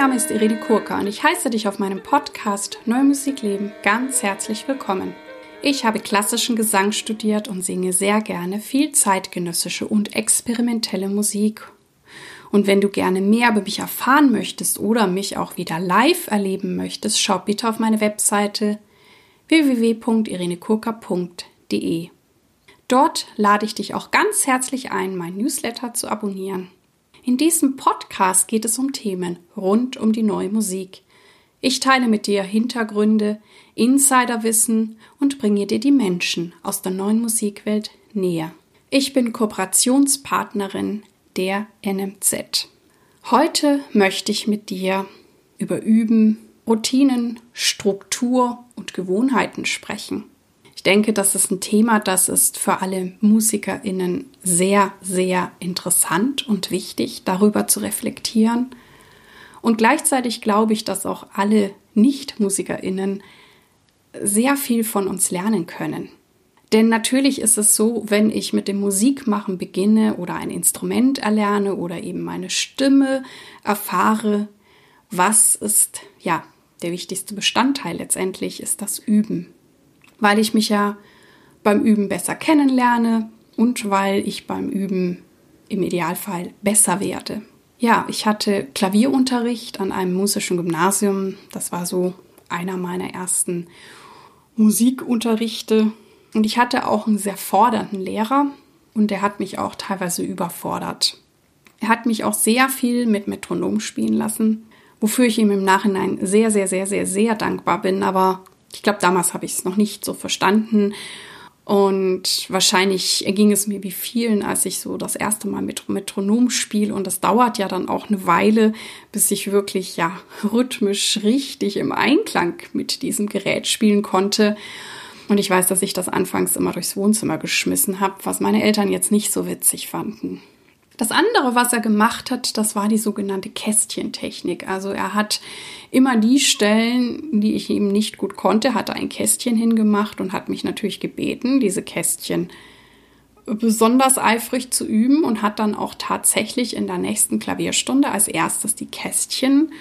Name ist Irene Kurka und ich heiße dich auf meinem Podcast Neue Musik leben ganz herzlich willkommen. Ich habe klassischen Gesang studiert und singe sehr gerne viel zeitgenössische und experimentelle Musik. Und wenn du gerne mehr über mich erfahren möchtest oder mich auch wieder live erleben möchtest, schau bitte auf meine Webseite www.irenekurka.de. Dort lade ich dich auch ganz herzlich ein, mein Newsletter zu abonnieren. In diesem Podcast geht es um Themen rund um die neue Musik. Ich teile mit dir Hintergründe, Insiderwissen und bringe dir die Menschen aus der neuen Musikwelt näher. Ich bin Kooperationspartnerin der NMZ. Heute möchte ich mit dir über Üben, Routinen, Struktur und Gewohnheiten sprechen. Ich denke, das ist ein Thema, das ist für alle MusikerInnen sehr, sehr interessant und wichtig, darüber zu reflektieren. Und gleichzeitig glaube ich, dass auch alle Nicht-MusikerInnen sehr viel von uns lernen können. Denn natürlich ist es so, wenn ich mit dem Musikmachen beginne oder ein Instrument erlerne oder eben meine Stimme erfahre, was ist ja der wichtigste Bestandteil letztendlich ist das Üben weil ich mich ja beim Üben besser kennenlerne und weil ich beim Üben im Idealfall besser werde. Ja, ich hatte Klavierunterricht an einem musischen Gymnasium. Das war so einer meiner ersten Musikunterrichte. Und ich hatte auch einen sehr fordernden Lehrer und der hat mich auch teilweise überfordert. Er hat mich auch sehr viel mit Metronom spielen lassen, wofür ich ihm im Nachhinein sehr, sehr, sehr, sehr, sehr dankbar bin. Aber ich glaube, damals habe ich es noch nicht so verstanden. Und wahrscheinlich ging es mir wie vielen, als ich so das erste Mal mit Metronom spiele. Und das dauert ja dann auch eine Weile, bis ich wirklich ja rhythmisch richtig im Einklang mit diesem Gerät spielen konnte. Und ich weiß, dass ich das anfangs immer durchs Wohnzimmer geschmissen habe, was meine Eltern jetzt nicht so witzig fanden. Das andere, was er gemacht hat, das war die sogenannte Kästchentechnik. Also er hat immer die Stellen, die ich ihm nicht gut konnte, hat er ein Kästchen hingemacht und hat mich natürlich gebeten, diese Kästchen besonders eifrig zu üben und hat dann auch tatsächlich in der nächsten Klavierstunde als erstes die Kästchen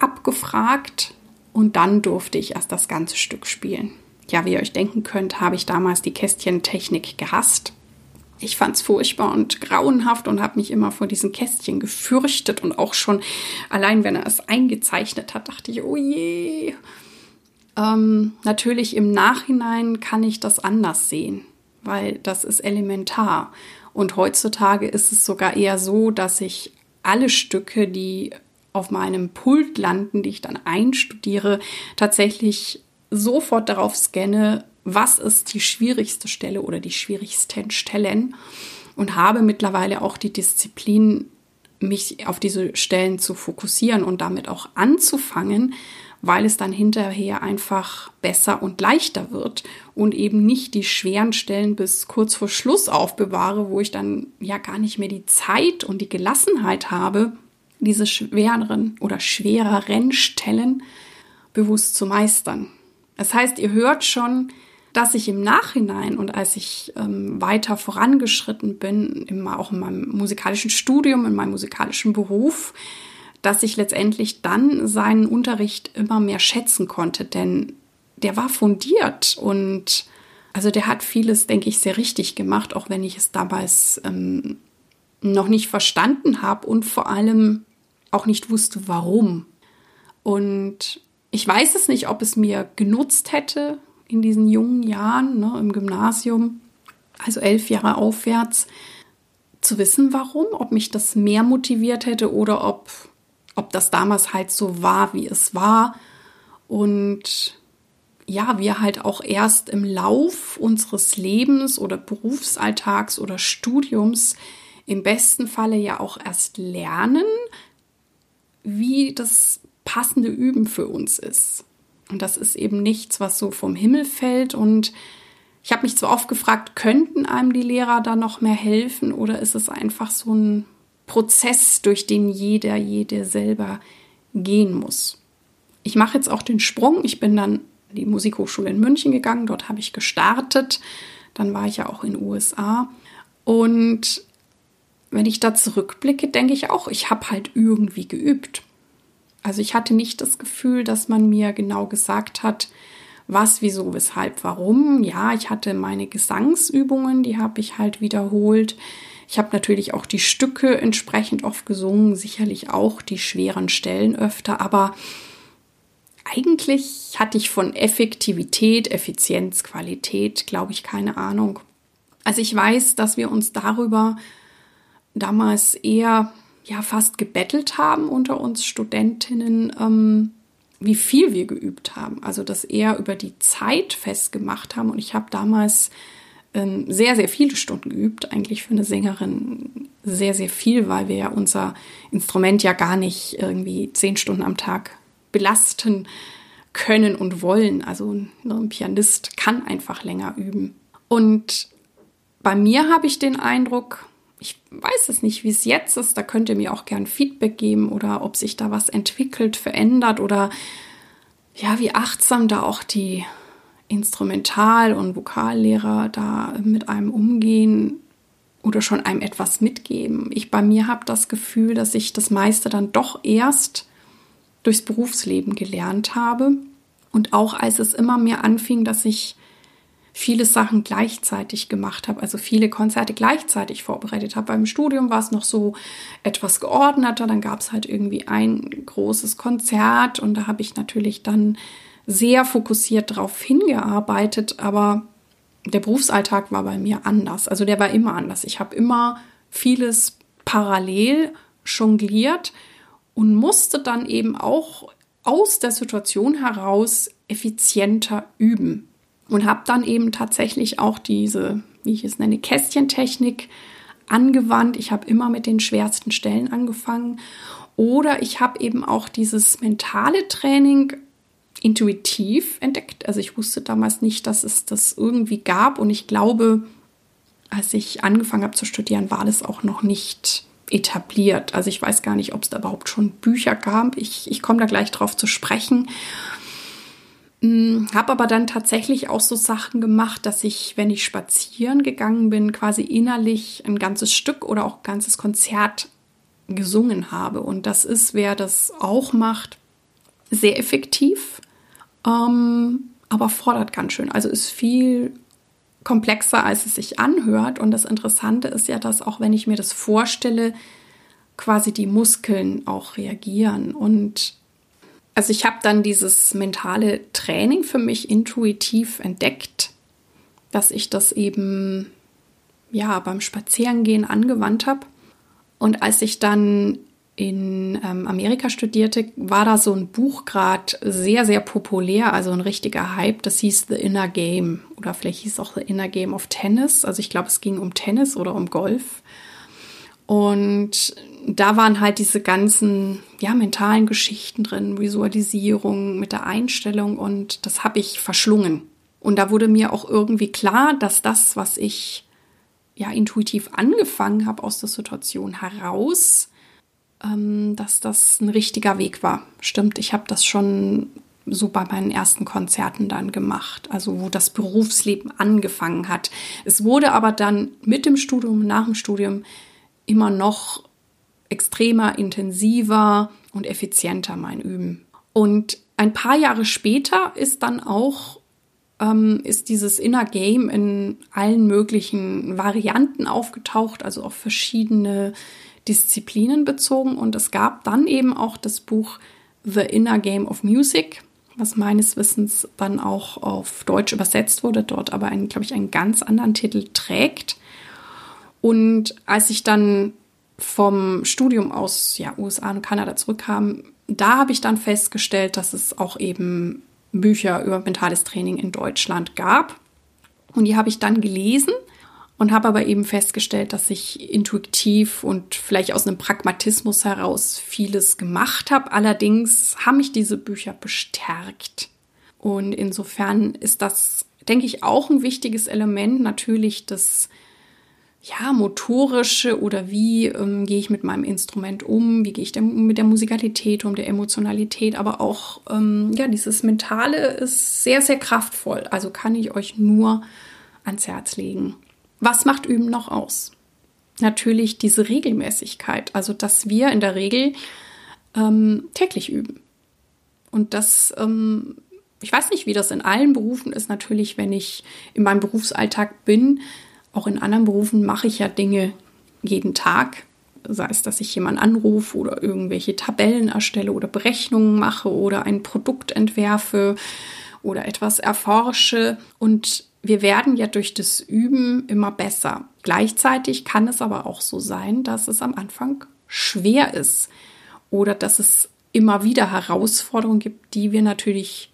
abgefragt und dann durfte ich erst das ganze Stück spielen. Ja, wie ihr euch denken könnt, habe ich damals die Kästchentechnik gehasst ich fand es furchtbar und grauenhaft und habe mich immer vor diesen Kästchen gefürchtet und auch schon allein, wenn er es eingezeichnet hat, dachte ich, oh je. Ähm, natürlich im Nachhinein kann ich das anders sehen, weil das ist elementar. Und heutzutage ist es sogar eher so, dass ich alle Stücke, die auf meinem Pult landen, die ich dann einstudiere, tatsächlich sofort darauf scanne, was ist die schwierigste Stelle oder die schwierigsten Stellen und habe mittlerweile auch die Disziplin, mich auf diese Stellen zu fokussieren und damit auch anzufangen, weil es dann hinterher einfach besser und leichter wird und eben nicht die schweren Stellen bis kurz vor Schluss aufbewahre, wo ich dann ja gar nicht mehr die Zeit und die Gelassenheit habe, diese schwereren oder schwereren Stellen bewusst zu meistern. Das heißt, ihr hört schon, dass ich im Nachhinein und als ich ähm, weiter vorangeschritten bin, immer auch in meinem musikalischen Studium, in meinem musikalischen Beruf, dass ich letztendlich dann seinen Unterricht immer mehr schätzen konnte, denn der war fundiert und also der hat vieles, denke ich, sehr richtig gemacht, auch wenn ich es damals ähm, noch nicht verstanden habe und vor allem auch nicht wusste, warum. Und ich weiß es nicht, ob es mir genutzt hätte, in diesen jungen Jahren ne, im Gymnasium, also elf Jahre aufwärts, zu wissen, warum, ob mich das mehr motiviert hätte oder ob, ob das damals halt so war, wie es war. Und ja, wir halt auch erst im Lauf unseres Lebens oder Berufsalltags oder Studiums im besten Falle ja auch erst lernen, wie das passende Üben für uns ist. Und das ist eben nichts, was so vom Himmel fällt. Und ich habe mich zwar oft gefragt, könnten einem die Lehrer da noch mehr helfen oder ist es einfach so ein Prozess, durch den jeder, jede selber gehen muss. Ich mache jetzt auch den Sprung. Ich bin dann in die Musikhochschule in München gegangen. Dort habe ich gestartet. Dann war ich ja auch in den USA. Und wenn ich da zurückblicke, denke ich auch, ich habe halt irgendwie geübt. Also ich hatte nicht das Gefühl, dass man mir genau gesagt hat, was, wieso, weshalb, warum. Ja, ich hatte meine Gesangsübungen, die habe ich halt wiederholt. Ich habe natürlich auch die Stücke entsprechend oft gesungen, sicherlich auch die schweren Stellen öfter, aber eigentlich hatte ich von Effektivität, Effizienz, Qualität, glaube ich, keine Ahnung. Also ich weiß, dass wir uns darüber damals eher ja fast gebettelt haben unter uns Studentinnen, ähm, wie viel wir geübt haben. Also das eher über die Zeit festgemacht haben. Und ich habe damals ähm, sehr, sehr viele Stunden geübt. Eigentlich für eine Sängerin sehr, sehr viel, weil wir ja unser Instrument ja gar nicht irgendwie zehn Stunden am Tag belasten können und wollen. Also ein Pianist kann einfach länger üben. Und bei mir habe ich den Eindruck, ich weiß es nicht, wie es jetzt ist. Da könnt ihr mir auch gern Feedback geben oder ob sich da was entwickelt, verändert oder ja, wie achtsam da auch die Instrumental- und Vokallehrer da mit einem umgehen oder schon einem etwas mitgeben. Ich bei mir habe das Gefühl, dass ich das meiste dann doch erst durchs Berufsleben gelernt habe und auch als es immer mehr anfing, dass ich viele Sachen gleichzeitig gemacht habe, also viele Konzerte gleichzeitig vorbereitet habe. Beim Studium war es noch so etwas geordneter, dann gab es halt irgendwie ein großes Konzert und da habe ich natürlich dann sehr fokussiert darauf hingearbeitet, aber der Berufsalltag war bei mir anders. Also der war immer anders. Ich habe immer vieles parallel jongliert und musste dann eben auch aus der Situation heraus effizienter üben und habe dann eben tatsächlich auch diese, wie ich es nenne, Kästchentechnik angewandt. Ich habe immer mit den schwersten Stellen angefangen oder ich habe eben auch dieses mentale Training intuitiv entdeckt. Also ich wusste damals nicht, dass es das irgendwie gab und ich glaube, als ich angefangen habe zu studieren, war das auch noch nicht etabliert. Also ich weiß gar nicht, ob es da überhaupt schon Bücher gab. Ich, ich komme da gleich drauf zu sprechen. Hm, habe aber dann tatsächlich auch so Sachen gemacht, dass ich, wenn ich spazieren gegangen bin, quasi innerlich ein ganzes Stück oder auch ein ganzes Konzert gesungen habe. Und das ist, wer das auch macht, sehr effektiv, ähm, aber fordert ganz schön. Also ist viel komplexer, als es sich anhört. Und das Interessante ist ja, dass auch wenn ich mir das vorstelle, quasi die Muskeln auch reagieren. Und also ich habe dann dieses mentale Training für mich intuitiv entdeckt, dass ich das eben ja beim Spazierengehen angewandt habe. Und als ich dann in ähm, Amerika studierte, war da so ein Buch gerade sehr, sehr populär, also ein richtiger Hype. Das hieß The Inner Game oder vielleicht hieß es auch The Inner Game of Tennis. Also ich glaube, es ging um Tennis oder um Golf. Und da waren halt diese ganzen ja, mentalen Geschichten drin, Visualisierung mit der Einstellung und das habe ich verschlungen. Und da wurde mir auch irgendwie klar, dass das, was ich ja intuitiv angefangen habe aus der Situation heraus, ähm, dass das ein richtiger Weg war. Stimmt, ich habe das schon so bei meinen ersten Konzerten dann gemacht, also wo das Berufsleben angefangen hat. Es wurde aber dann mit dem Studium, nach dem Studium immer noch extremer, intensiver und effizienter mein Üben. Und ein paar Jahre später ist dann auch ähm, ist dieses Inner Game in allen möglichen Varianten aufgetaucht, also auf verschiedene Disziplinen bezogen. Und es gab dann eben auch das Buch The Inner Game of Music, was meines Wissens dann auch auf Deutsch übersetzt wurde, dort aber, einen, glaube ich, einen ganz anderen Titel trägt. Und als ich dann vom Studium aus ja, USA und Kanada zurückkam, da habe ich dann festgestellt, dass es auch eben Bücher über mentales Training in Deutschland gab. Und die habe ich dann gelesen und habe aber eben festgestellt, dass ich intuitiv und vielleicht aus einem Pragmatismus heraus vieles gemacht habe. Allerdings haben mich diese Bücher bestärkt. Und insofern ist das, denke ich, auch ein wichtiges Element natürlich das ja, motorische oder wie ähm, gehe ich mit meinem Instrument um, wie gehe ich denn mit der Musikalität um, der Emotionalität, aber auch ähm, ja, dieses Mentale ist sehr, sehr kraftvoll. Also kann ich euch nur ans Herz legen. Was macht Üben noch aus? Natürlich diese Regelmäßigkeit, also dass wir in der Regel ähm, täglich üben. Und das, ähm, ich weiß nicht, wie das in allen Berufen ist. Natürlich, wenn ich in meinem Berufsalltag bin, auch in anderen Berufen mache ich ja Dinge jeden Tag. Sei es, dass ich jemanden anrufe oder irgendwelche Tabellen erstelle oder Berechnungen mache oder ein Produkt entwerfe oder etwas erforsche. Und wir werden ja durch das Üben immer besser. Gleichzeitig kann es aber auch so sein, dass es am Anfang schwer ist oder dass es immer wieder Herausforderungen gibt, die wir natürlich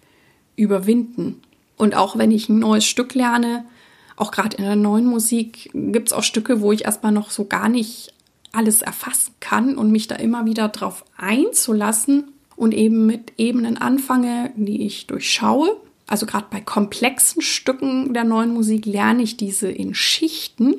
überwinden. Und auch wenn ich ein neues Stück lerne, auch gerade in der neuen Musik, gibt es auch Stücke, wo ich erstmal noch so gar nicht alles erfassen kann und mich da immer wieder drauf einzulassen und eben mit Ebenen anfange, die ich durchschaue also gerade bei komplexen Stücken der neuen Musik lerne ich diese in Schichten.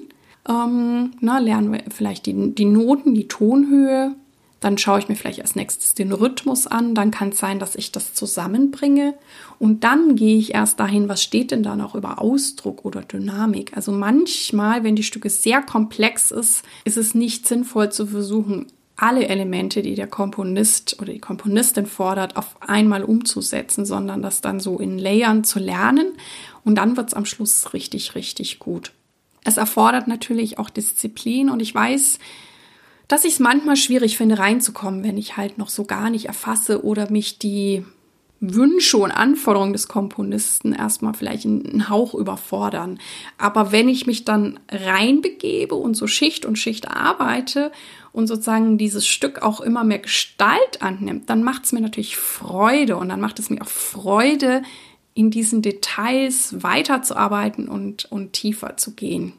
Ähm, na, lernen wir vielleicht die, die Noten, die Tonhöhe. Dann schaue ich mir vielleicht als nächstes den Rhythmus an. Dann kann es sein, dass ich das zusammenbringe. Und dann gehe ich erst dahin, was steht denn da noch über Ausdruck oder Dynamik. Also manchmal, wenn die Stücke sehr komplex ist, ist es nicht sinnvoll zu versuchen, alle Elemente, die der Komponist oder die Komponistin fordert, auf einmal umzusetzen, sondern das dann so in Layern zu lernen und dann wird es am Schluss richtig, richtig gut. Es erfordert natürlich auch Disziplin und ich weiß, dass ich es manchmal schwierig finde, reinzukommen, wenn ich halt noch so gar nicht erfasse oder mich die Wünsche und Anforderungen des Komponisten erstmal vielleicht einen Hauch überfordern. Aber wenn ich mich dann reinbegebe und so Schicht und Schicht arbeite und sozusagen dieses Stück auch immer mehr Gestalt annimmt, dann macht es mir natürlich Freude und dann macht es mir auch Freude, in diesen Details weiterzuarbeiten und, und tiefer zu gehen.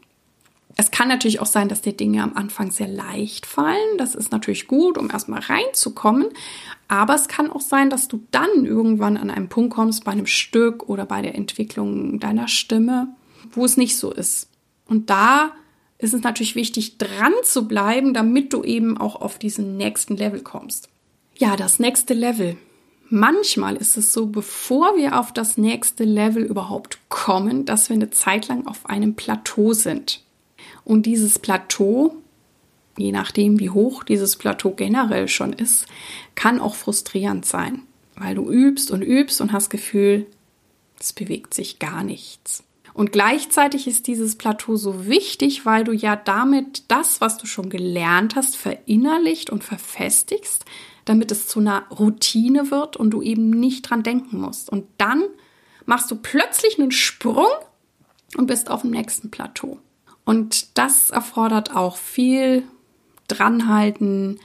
Es kann natürlich auch sein, dass dir Dinge am Anfang sehr leicht fallen. Das ist natürlich gut, um erstmal reinzukommen. Aber es kann auch sein, dass du dann irgendwann an einen Punkt kommst bei einem Stück oder bei der Entwicklung deiner Stimme, wo es nicht so ist. Und da ist es natürlich wichtig, dran zu bleiben, damit du eben auch auf diesen nächsten Level kommst. Ja, das nächste Level. Manchmal ist es so, bevor wir auf das nächste Level überhaupt kommen, dass wir eine Zeit lang auf einem Plateau sind. Und dieses Plateau, je nachdem wie hoch dieses Plateau generell schon ist, kann auch frustrierend sein, weil du übst und übst und hast Gefühl, es bewegt sich gar nichts. Und gleichzeitig ist dieses Plateau so wichtig, weil du ja damit das, was du schon gelernt hast, verinnerlicht und verfestigst, damit es zu einer Routine wird und du eben nicht dran denken musst. Und dann machst du plötzlich einen Sprung und bist auf dem nächsten Plateau. Und das erfordert auch viel Dranhalten,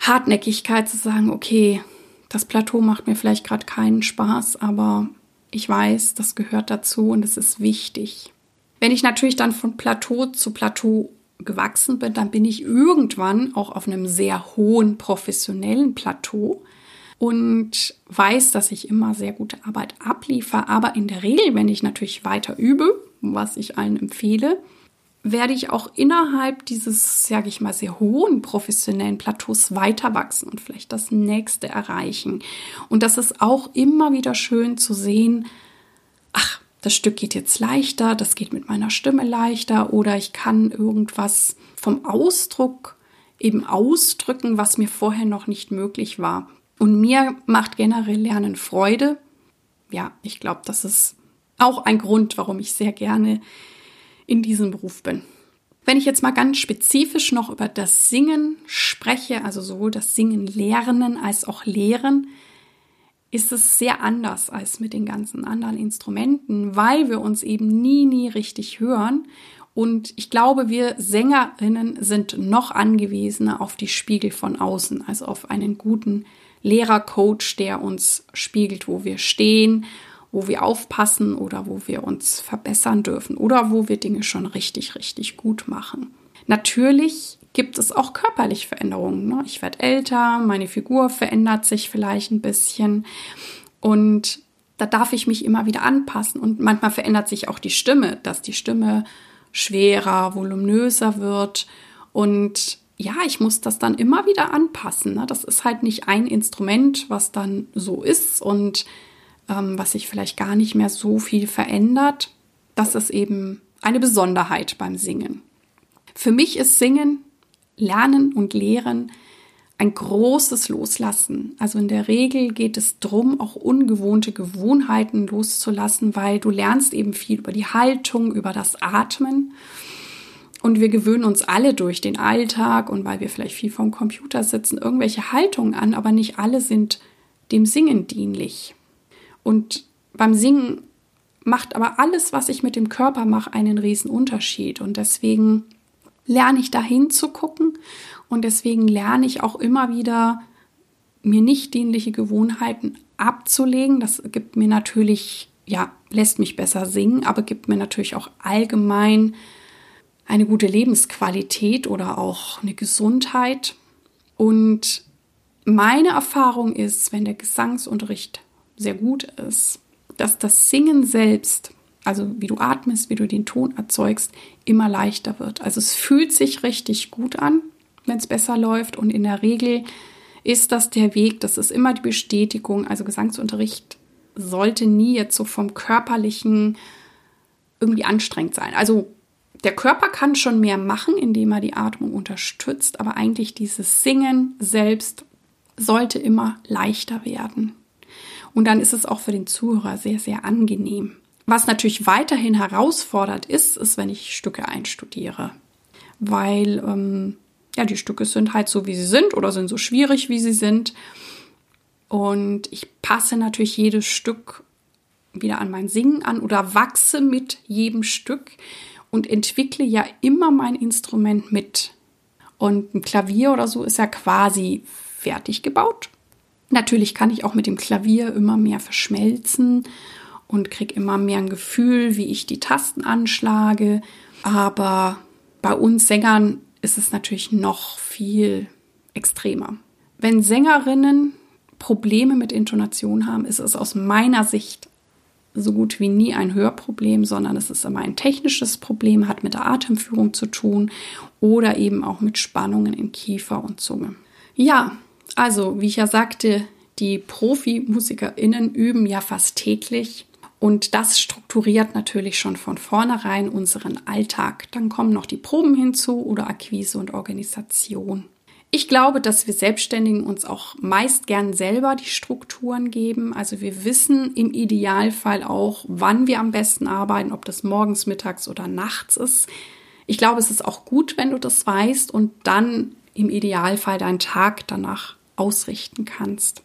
Hartnäckigkeit zu sagen, okay, das Plateau macht mir vielleicht gerade keinen Spaß, aber ich weiß, das gehört dazu und es ist wichtig. Wenn ich natürlich dann von Plateau zu Plateau gewachsen bin, dann bin ich irgendwann auch auf einem sehr hohen professionellen Plateau und weiß, dass ich immer sehr gute Arbeit abliefere. Aber in der Regel, wenn ich natürlich weiter übe, was ich allen empfehle, werde ich auch innerhalb dieses, sage ich mal, sehr hohen professionellen Plateaus weiter wachsen und vielleicht das nächste erreichen. Und das ist auch immer wieder schön zu sehen, ach, das Stück geht jetzt leichter, das geht mit meiner Stimme leichter oder ich kann irgendwas vom Ausdruck eben ausdrücken, was mir vorher noch nicht möglich war. Und mir macht generell Lernen Freude. Ja, ich glaube, das ist auch ein Grund, warum ich sehr gerne in diesem Beruf bin. Wenn ich jetzt mal ganz spezifisch noch über das Singen spreche, also sowohl das Singen lernen als auch lehren, ist es sehr anders als mit den ganzen anderen Instrumenten, weil wir uns eben nie, nie richtig hören. Und ich glaube, wir Sängerinnen sind noch angewiesener auf die Spiegel von außen, also auf einen guten Lehrercoach, der uns spiegelt, wo wir stehen wo wir aufpassen oder wo wir uns verbessern dürfen oder wo wir Dinge schon richtig, richtig gut machen. Natürlich gibt es auch körperliche Veränderungen. Ne? Ich werde älter, meine Figur verändert sich vielleicht ein bisschen und da darf ich mich immer wieder anpassen. Und manchmal verändert sich auch die Stimme, dass die Stimme schwerer, voluminöser wird. Und ja, ich muss das dann immer wieder anpassen. Ne? Das ist halt nicht ein Instrument, was dann so ist und ähm, was sich vielleicht gar nicht mehr so viel verändert. Das ist eben eine Besonderheit beim Singen. Für mich ist Singen, Lernen und Lehren ein großes Loslassen. Also in der Regel geht es darum, auch ungewohnte Gewohnheiten loszulassen, weil du lernst eben viel über die Haltung, über das Atmen. Und wir gewöhnen uns alle durch den Alltag und weil wir vielleicht viel vom Computer sitzen, irgendwelche Haltungen an, aber nicht alle sind dem Singen dienlich. Und beim Singen macht aber alles, was ich mit dem Körper mache, einen riesen Unterschied. Und deswegen lerne ich dahin zu gucken und deswegen lerne ich auch immer wieder, mir nicht dienliche Gewohnheiten abzulegen. Das gibt mir natürlich, ja, lässt mich besser singen, aber gibt mir natürlich auch allgemein eine gute Lebensqualität oder auch eine Gesundheit. Und meine Erfahrung ist, wenn der Gesangsunterricht sehr gut ist, dass das Singen selbst, also wie du atmest, wie du den Ton erzeugst, immer leichter wird. Also es fühlt sich richtig gut an, wenn es besser läuft und in der Regel ist das der Weg, das ist immer die Bestätigung. Also Gesangsunterricht sollte nie jetzt so vom körperlichen irgendwie anstrengend sein. Also der Körper kann schon mehr machen, indem er die Atmung unterstützt, aber eigentlich dieses Singen selbst sollte immer leichter werden. Und dann ist es auch für den Zuhörer sehr, sehr angenehm. Was natürlich weiterhin herausfordernd ist, ist, wenn ich Stücke einstudiere. Weil ähm, ja, die Stücke sind halt so, wie sie sind oder sind so schwierig, wie sie sind. Und ich passe natürlich jedes Stück wieder an mein Singen an oder wachse mit jedem Stück und entwickle ja immer mein Instrument mit. Und ein Klavier oder so ist ja quasi fertig gebaut. Natürlich kann ich auch mit dem Klavier immer mehr verschmelzen und kriege immer mehr ein Gefühl, wie ich die Tasten anschlage. Aber bei uns Sängern ist es natürlich noch viel extremer. Wenn Sängerinnen Probleme mit Intonation haben, ist es aus meiner Sicht so gut wie nie ein Hörproblem, sondern es ist immer ein technisches Problem, hat mit der Atemführung zu tun oder eben auch mit Spannungen in Kiefer und Zunge. Ja, also, wie ich ja sagte, die Profimusikerinnen üben ja fast täglich und das strukturiert natürlich schon von vornherein unseren Alltag. Dann kommen noch die Proben hinzu oder Akquise und Organisation. Ich glaube, dass wir Selbstständigen uns auch meist gern selber die Strukturen geben. Also wir wissen im Idealfall auch, wann wir am besten arbeiten, ob das morgens, mittags oder nachts ist. Ich glaube, es ist auch gut, wenn du das weißt und dann im Idealfall deinen Tag danach ausrichten kannst.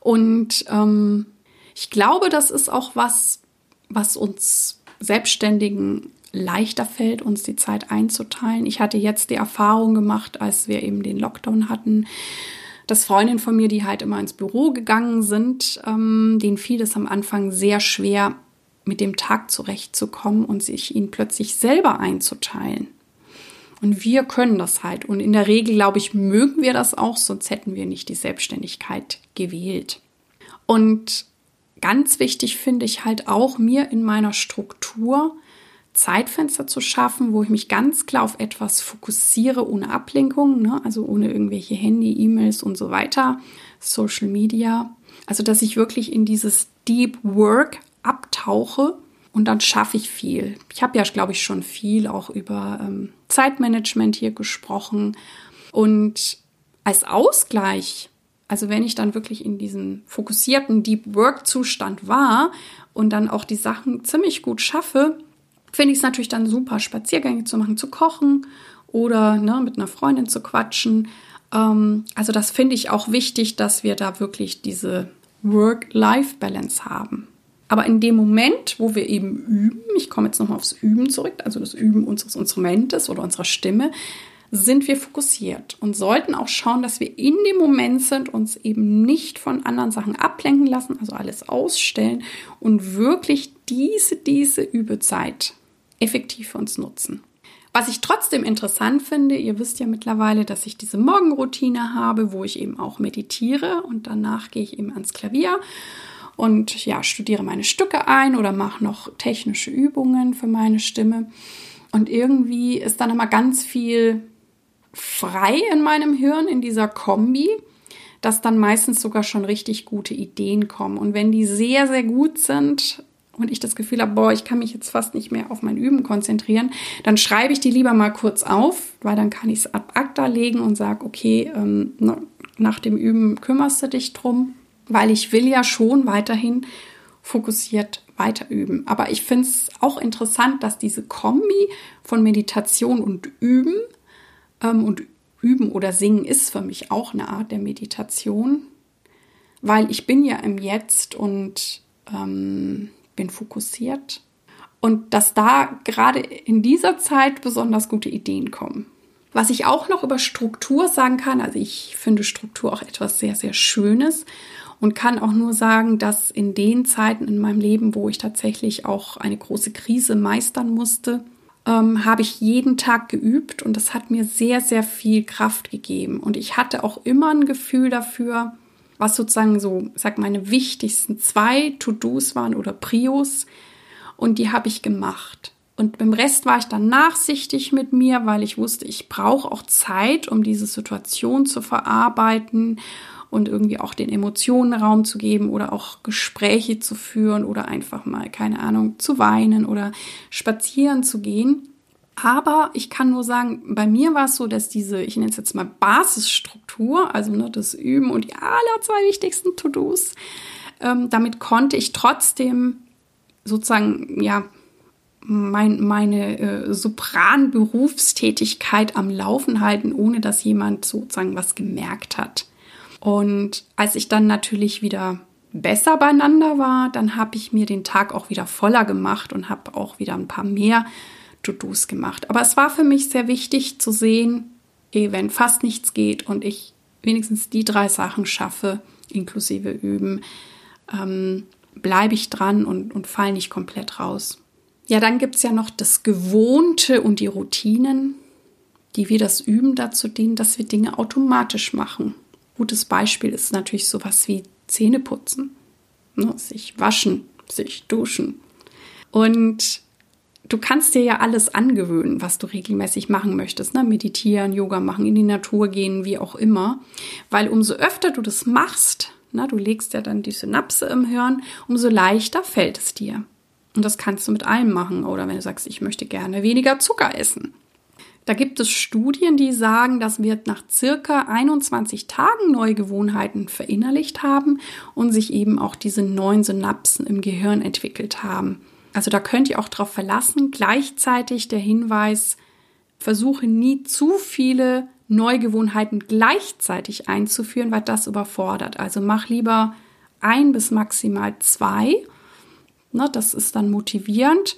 Und ähm, ich glaube, das ist auch was, was uns Selbstständigen leichter fällt, uns die Zeit einzuteilen. Ich hatte jetzt die Erfahrung gemacht, als wir eben den Lockdown hatten, dass Freundinnen von mir, die halt immer ins Büro gegangen sind, ähm, denen fiel es am Anfang sehr schwer, mit dem Tag zurechtzukommen und sich ihn plötzlich selber einzuteilen. Und wir können das halt. Und in der Regel, glaube ich, mögen wir das auch, sonst hätten wir nicht die Selbstständigkeit gewählt. Und ganz wichtig finde ich halt auch, mir in meiner Struktur Zeitfenster zu schaffen, wo ich mich ganz klar auf etwas fokussiere, ohne Ablenkung, ne? also ohne irgendwelche Handy, E-Mails und so weiter, Social Media. Also, dass ich wirklich in dieses Deep Work abtauche und dann schaffe ich viel. Ich habe ja, glaube ich, schon viel auch über ähm, Zeitmanagement hier gesprochen. Und als Ausgleich, also wenn ich dann wirklich in diesem fokussierten Deep Work Zustand war und dann auch die Sachen ziemlich gut schaffe, finde ich es natürlich dann super, Spaziergänge zu machen, zu kochen oder ne, mit einer Freundin zu quatschen. Ähm, also das finde ich auch wichtig, dass wir da wirklich diese Work-Life-Balance haben. Aber in dem Moment, wo wir eben üben, ich komme jetzt nochmal aufs Üben zurück, also das Üben unseres Instrumentes oder unserer Stimme, sind wir fokussiert und sollten auch schauen, dass wir in dem Moment sind, uns eben nicht von anderen Sachen ablenken lassen, also alles ausstellen und wirklich diese, diese Übezeit effektiv für uns nutzen. Was ich trotzdem interessant finde, ihr wisst ja mittlerweile, dass ich diese Morgenroutine habe, wo ich eben auch meditiere und danach gehe ich eben ans Klavier und ja, studiere meine Stücke ein oder mache noch technische Übungen für meine Stimme. Und irgendwie ist dann immer ganz viel frei in meinem Hirn in dieser Kombi, dass dann meistens sogar schon richtig gute Ideen kommen. Und wenn die sehr, sehr gut sind, und ich das Gefühl habe, boah, ich kann mich jetzt fast nicht mehr auf mein Üben konzentrieren, dann schreibe ich die lieber mal kurz auf, weil dann kann ich es ad acta legen und sage, okay, ähm, nach dem Üben kümmerst du dich drum, weil ich will ja schon weiterhin fokussiert weiter üben. Aber ich finde es auch interessant, dass diese Kombi von Meditation und Üben ähm, und Üben oder Singen ist für mich auch eine Art der Meditation, weil ich bin ja im Jetzt und ähm, bin fokussiert und dass da gerade in dieser Zeit besonders gute Ideen kommen. Was ich auch noch über Struktur sagen kann, also ich finde Struktur auch etwas sehr, sehr Schönes und kann auch nur sagen, dass in den Zeiten in meinem Leben, wo ich tatsächlich auch eine große Krise meistern musste, ähm, habe ich jeden Tag geübt und das hat mir sehr, sehr viel Kraft gegeben. Und ich hatte auch immer ein Gefühl dafür, was sozusagen so, sag meine wichtigsten zwei To-Dos waren oder Prios, und die habe ich gemacht. Und beim Rest war ich dann nachsichtig mit mir, weil ich wusste, ich brauche auch Zeit, um diese Situation zu verarbeiten und irgendwie auch den Emotionen Raum zu geben oder auch Gespräche zu führen oder einfach mal, keine Ahnung, zu weinen oder spazieren zu gehen. Aber ich kann nur sagen, bei mir war es so, dass diese, ich nenne es jetzt mal Basisstruktur, also ne, das Üben und die aller zwei wichtigsten To-Dos, ähm, damit konnte ich trotzdem sozusagen, ja, mein, meine äh, Sopran-Berufstätigkeit am Laufen halten, ohne dass jemand sozusagen was gemerkt hat. Und als ich dann natürlich wieder besser beieinander war, dann habe ich mir den Tag auch wieder voller gemacht und habe auch wieder ein paar mehr To-Dos gemacht. Aber es war für mich sehr wichtig zu sehen, okay, wenn fast nichts geht und ich wenigstens die drei Sachen schaffe, inklusive Üben, ähm, bleibe ich dran und, und fall nicht komplett raus. Ja, dann gibt es ja noch das Gewohnte und die Routinen, die wir das Üben dazu dienen, dass wir Dinge automatisch machen. Gutes Beispiel ist natürlich sowas wie Zähneputzen, ne, sich waschen, sich duschen. Und du kannst dir ja alles angewöhnen, was du regelmäßig machen möchtest. Ne? Meditieren, Yoga machen, in die Natur gehen, wie auch immer. Weil umso öfter du das machst, na, du legst ja dann die Synapse im Hirn, umso leichter fällt es dir. Und das kannst du mit allem machen. Oder wenn du sagst, ich möchte gerne weniger Zucker essen. Da gibt es Studien, die sagen, dass wir nach circa 21 Tagen neue Gewohnheiten verinnerlicht haben und sich eben auch diese neuen Synapsen im Gehirn entwickelt haben. Also da könnt ihr auch darauf verlassen. Gleichzeitig der Hinweis, versuche nie zu viele Neugewohnheiten gleichzeitig einzuführen, weil das überfordert. Also mach lieber ein bis maximal zwei. Das ist dann motivierend.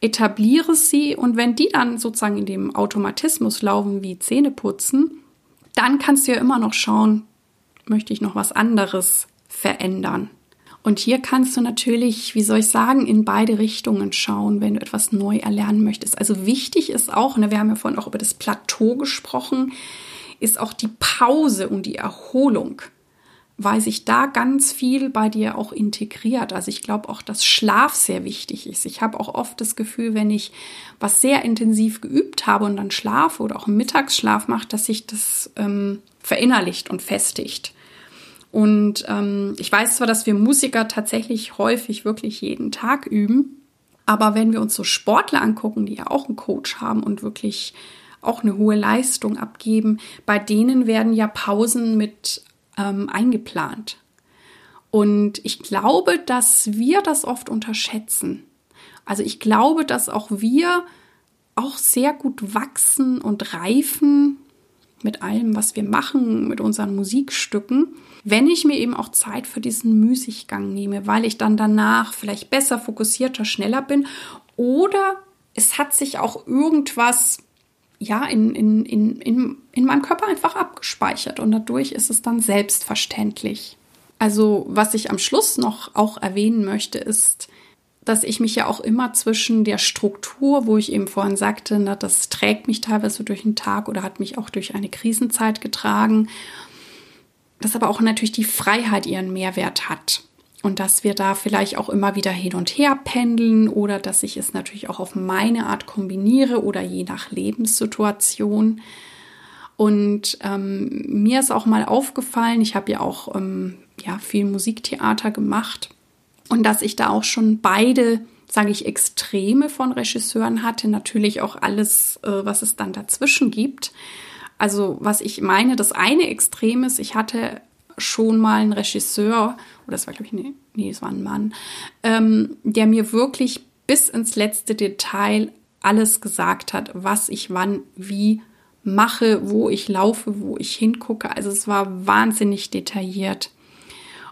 Etabliere sie und wenn die dann sozusagen in dem Automatismus laufen wie Zähne putzen, dann kannst du ja immer noch schauen, möchte ich noch was anderes verändern. Und hier kannst du natürlich, wie soll ich sagen, in beide Richtungen schauen, wenn du etwas neu erlernen möchtest. Also wichtig ist auch, ne, wir haben ja vorhin auch über das Plateau gesprochen, ist auch die Pause und die Erholung, weil sich da ganz viel bei dir auch integriert. Also ich glaube auch, dass Schlaf sehr wichtig ist. Ich habe auch oft das Gefühl, wenn ich was sehr intensiv geübt habe und dann schlafe oder auch einen Mittagsschlaf mache, dass sich das ähm, verinnerlicht und festigt. Und ähm, ich weiß zwar, dass wir Musiker tatsächlich häufig wirklich jeden Tag üben, aber wenn wir uns so Sportler angucken, die ja auch einen Coach haben und wirklich auch eine hohe Leistung abgeben, bei denen werden ja Pausen mit ähm, eingeplant. Und ich glaube, dass wir das oft unterschätzen. Also ich glaube, dass auch wir auch sehr gut wachsen und reifen mit allem, was wir machen, mit unseren Musikstücken, wenn ich mir eben auch Zeit für diesen Müßiggang nehme, weil ich dann danach vielleicht besser, fokussierter, schneller bin oder es hat sich auch irgendwas ja, in, in, in, in, in meinem Körper einfach abgespeichert und dadurch ist es dann selbstverständlich. Also, was ich am Schluss noch auch erwähnen möchte, ist, dass ich mich ja auch immer zwischen der Struktur, wo ich eben vorhin sagte, na, das trägt mich teilweise durch den Tag oder hat mich auch durch eine Krisenzeit getragen, dass aber auch natürlich die Freiheit ihren Mehrwert hat. Und dass wir da vielleicht auch immer wieder hin und her pendeln oder dass ich es natürlich auch auf meine Art kombiniere oder je nach Lebenssituation. Und ähm, mir ist auch mal aufgefallen, ich habe ja auch ähm, ja, viel Musiktheater gemacht und dass ich da auch schon beide, sage ich, Extreme von Regisseuren hatte, natürlich auch alles, äh, was es dann dazwischen gibt. Also was ich meine, das eine Extrem ist, ich hatte schon mal einen Regisseur, oder das war glaube ich, nee, nee, es war ein Mann, ähm, der mir wirklich bis ins letzte Detail alles gesagt hat, was ich wann wie mache, wo ich laufe, wo ich hingucke. Also es war wahnsinnig detailliert.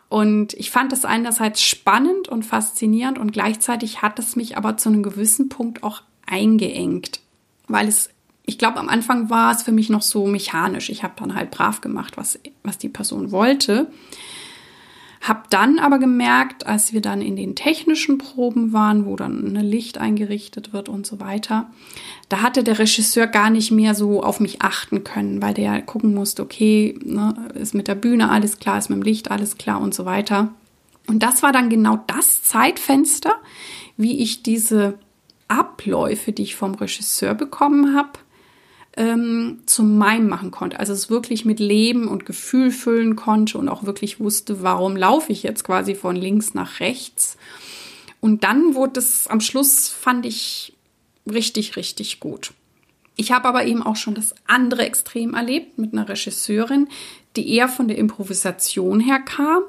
Und ich fand es einerseits spannend und faszinierend und gleichzeitig hat es mich aber zu einem gewissen Punkt auch eingeengt, weil es, ich glaube, am Anfang war es für mich noch so mechanisch. Ich habe dann halt brav gemacht, was, was die Person wollte. Hab dann aber gemerkt, als wir dann in den technischen Proben waren, wo dann ein Licht eingerichtet wird und so weiter, da hatte der Regisseur gar nicht mehr so auf mich achten können, weil der gucken musste, okay, ne, ist mit der Bühne alles klar, ist mit dem Licht alles klar und so weiter. Und das war dann genau das Zeitfenster, wie ich diese Abläufe, die ich vom Regisseur bekommen habe, ähm, zum meinem machen konnte. Also es wirklich mit Leben und Gefühl füllen konnte und auch wirklich wusste, warum laufe ich jetzt quasi von links nach rechts. Und dann wurde es am Schluss, fand ich, richtig, richtig gut. Ich habe aber eben auch schon das andere Extrem erlebt mit einer Regisseurin, die eher von der Improvisation her kam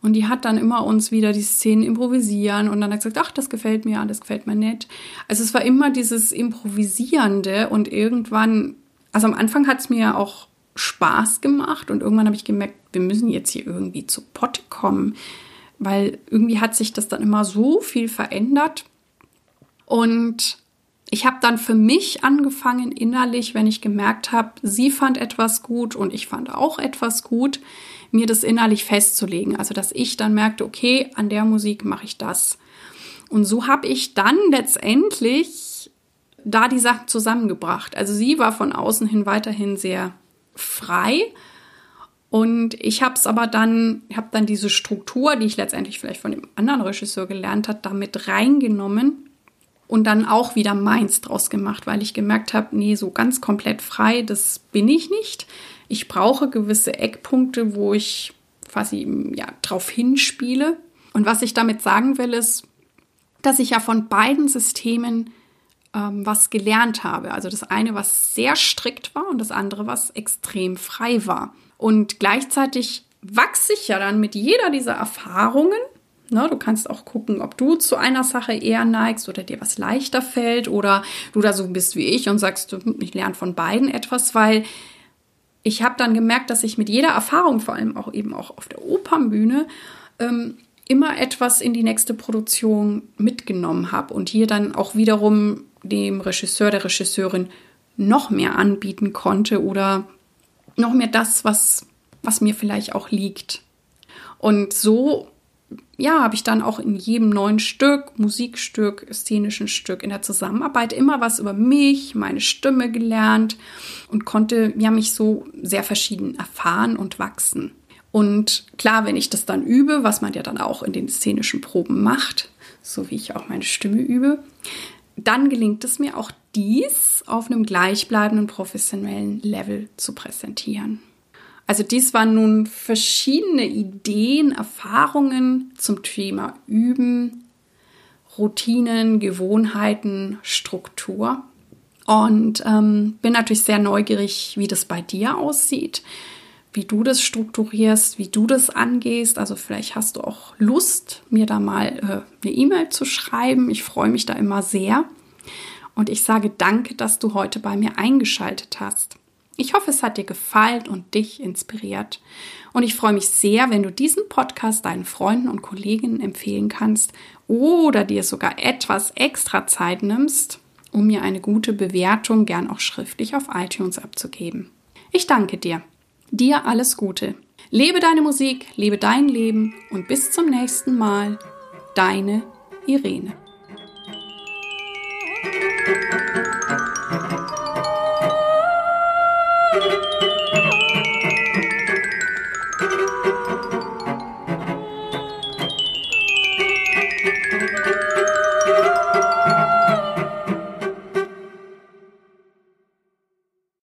und die hat dann immer uns wieder die Szenen improvisieren und dann hat gesagt, ach, das gefällt mir, das gefällt mir nicht. Also es war immer dieses Improvisierende und irgendwann, also am Anfang hat es mir auch Spaß gemacht und irgendwann habe ich gemerkt, wir müssen jetzt hier irgendwie zu Potte kommen, weil irgendwie hat sich das dann immer so viel verändert und ich habe dann für mich angefangen innerlich, wenn ich gemerkt habe, sie fand etwas gut und ich fand auch etwas gut, mir das innerlich festzulegen. Also dass ich dann merkte, okay, an der Musik mache ich das. Und so habe ich dann letztendlich da die Sachen zusammengebracht. Also sie war von außen hin weiterhin sehr frei. Und ich habe es aber dann, habe dann diese Struktur, die ich letztendlich vielleicht von dem anderen Regisseur gelernt habe, damit reingenommen und dann auch wieder meins draus gemacht, weil ich gemerkt habe, nee, so ganz komplett frei, das bin ich nicht. Ich brauche gewisse Eckpunkte, wo ich quasi ja, drauf hinspiele. Und was ich damit sagen will, ist, dass ich ja von beiden Systemen ähm, was gelernt habe. Also das eine, was sehr strikt war und das andere, was extrem frei war. Und gleichzeitig wachse ich ja dann mit jeder dieser Erfahrungen Ne, du kannst auch gucken, ob du zu einer Sache eher neigst oder dir was leichter fällt oder du da so bist wie ich und sagst, ich lerne von beiden etwas, weil ich habe dann gemerkt, dass ich mit jeder Erfahrung, vor allem auch eben auch auf der Opernbühne, ähm, immer etwas in die nächste Produktion mitgenommen habe und hier dann auch wiederum dem Regisseur, der Regisseurin noch mehr anbieten konnte oder noch mehr das, was, was mir vielleicht auch liegt. Und so ja, habe ich dann auch in jedem neuen Stück, Musikstück, szenischen Stück in der Zusammenarbeit immer was über mich, meine Stimme gelernt und konnte ja mich so sehr verschieden erfahren und wachsen. Und klar, wenn ich das dann übe, was man ja dann auch in den szenischen Proben macht, so wie ich auch meine Stimme übe, dann gelingt es mir auch dies auf einem gleichbleibenden professionellen Level zu präsentieren. Also dies waren nun verschiedene Ideen, Erfahrungen zum Thema Üben, Routinen, Gewohnheiten, Struktur. Und ähm, bin natürlich sehr neugierig, wie das bei dir aussieht, wie du das strukturierst, wie du das angehst. Also vielleicht hast du auch Lust, mir da mal äh, eine E-Mail zu schreiben. Ich freue mich da immer sehr. Und ich sage danke, dass du heute bei mir eingeschaltet hast. Ich hoffe, es hat dir gefallen und dich inspiriert. Und ich freue mich sehr, wenn du diesen Podcast deinen Freunden und Kolleginnen empfehlen kannst oder dir sogar etwas extra Zeit nimmst, um mir eine gute Bewertung gern auch schriftlich auf iTunes abzugeben. Ich danke dir. Dir alles Gute. Lebe deine Musik, lebe dein Leben und bis zum nächsten Mal. Deine Irene.